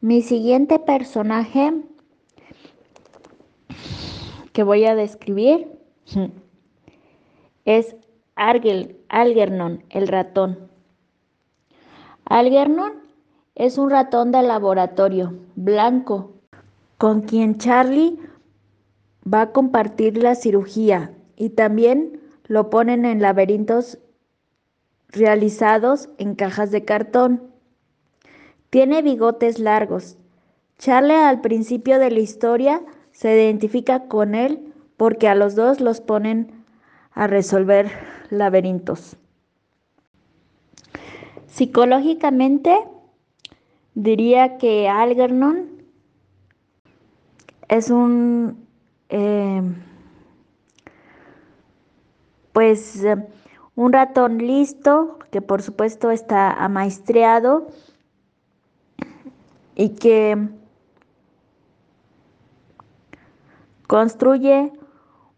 Mi siguiente personaje que voy a describir es Algernon, el ratón. Algernon es un ratón de laboratorio, blanco, con quien Charlie va a compartir la cirugía y también lo ponen en laberintos realizados en cajas de cartón. Tiene bigotes largos. Charlie al principio de la historia se identifica con él porque a los dos los ponen a resolver laberintos. Psicológicamente, diría que Algernon es un, eh, pues, un ratón listo, que por supuesto está amaestreado y que construye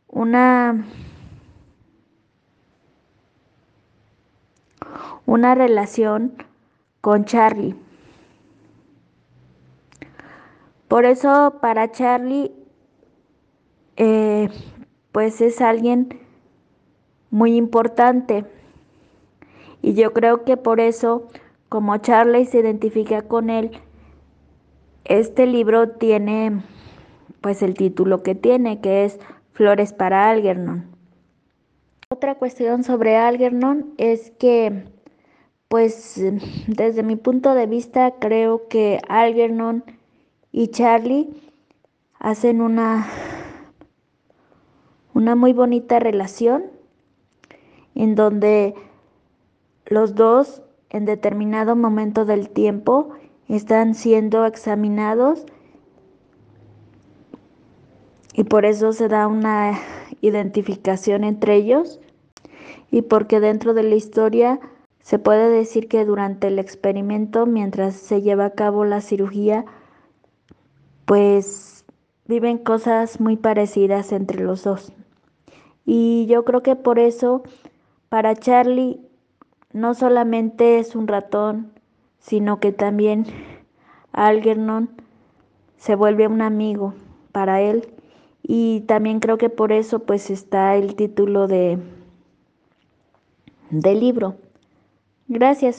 una una relación con Charlie. Por eso para Charlie, eh, pues es alguien muy importante. Y yo creo que por eso, como Charlie se identifica con él, este libro tiene pues el título que tiene, que es Flores para Algernon. Otra cuestión sobre Algernon es que pues desde mi punto de vista creo que Algernon y Charlie hacen una, una muy bonita relación en donde los dos en determinado momento del tiempo están siendo examinados y por eso se da una identificación entre ellos y porque dentro de la historia se puede decir que durante el experimento, mientras se lleva a cabo la cirugía, pues viven cosas muy parecidas entre los dos. Y yo creo que por eso, para Charlie, no solamente es un ratón, sino que también Algernon se vuelve un amigo para él. Y también creo que por eso pues está el título de del libro. Gracias.